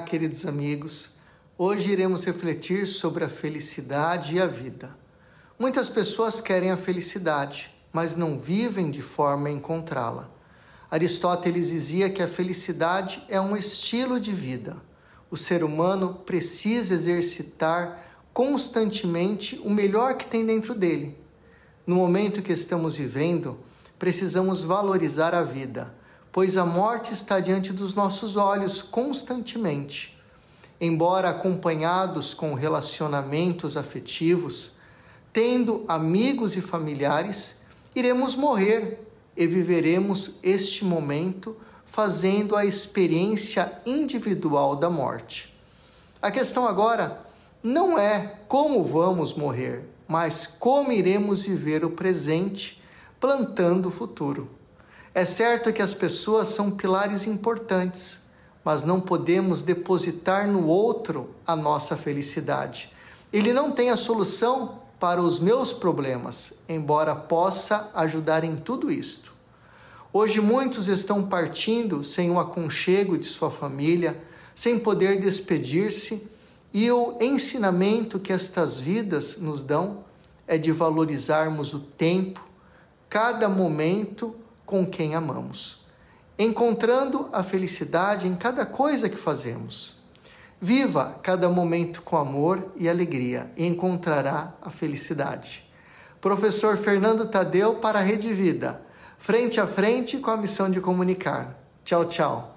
queridos amigos. Hoje iremos refletir sobre a felicidade e a vida. Muitas pessoas querem a felicidade, mas não vivem de forma a encontrá-la. Aristóteles dizia que a felicidade é um estilo de vida. O ser humano precisa exercitar constantemente o melhor que tem dentro dele. No momento que estamos vivendo, precisamos valorizar a vida pois a morte está diante dos nossos olhos constantemente. Embora acompanhados com relacionamentos afetivos, tendo amigos e familiares, iremos morrer e viveremos este momento fazendo a experiência individual da morte. A questão agora não é como vamos morrer, mas como iremos viver o presente, plantando o futuro. É certo que as pessoas são pilares importantes, mas não podemos depositar no outro a nossa felicidade. Ele não tem a solução para os meus problemas, embora possa ajudar em tudo isto. Hoje muitos estão partindo sem o aconchego de sua família, sem poder despedir-se, e o ensinamento que estas vidas nos dão é de valorizarmos o tempo, cada momento com quem amamos, encontrando a felicidade em cada coisa que fazemos. Viva cada momento com amor e alegria e encontrará a felicidade. Professor Fernando Tadeu para a Rede Vida, frente a frente com a missão de comunicar. Tchau, tchau.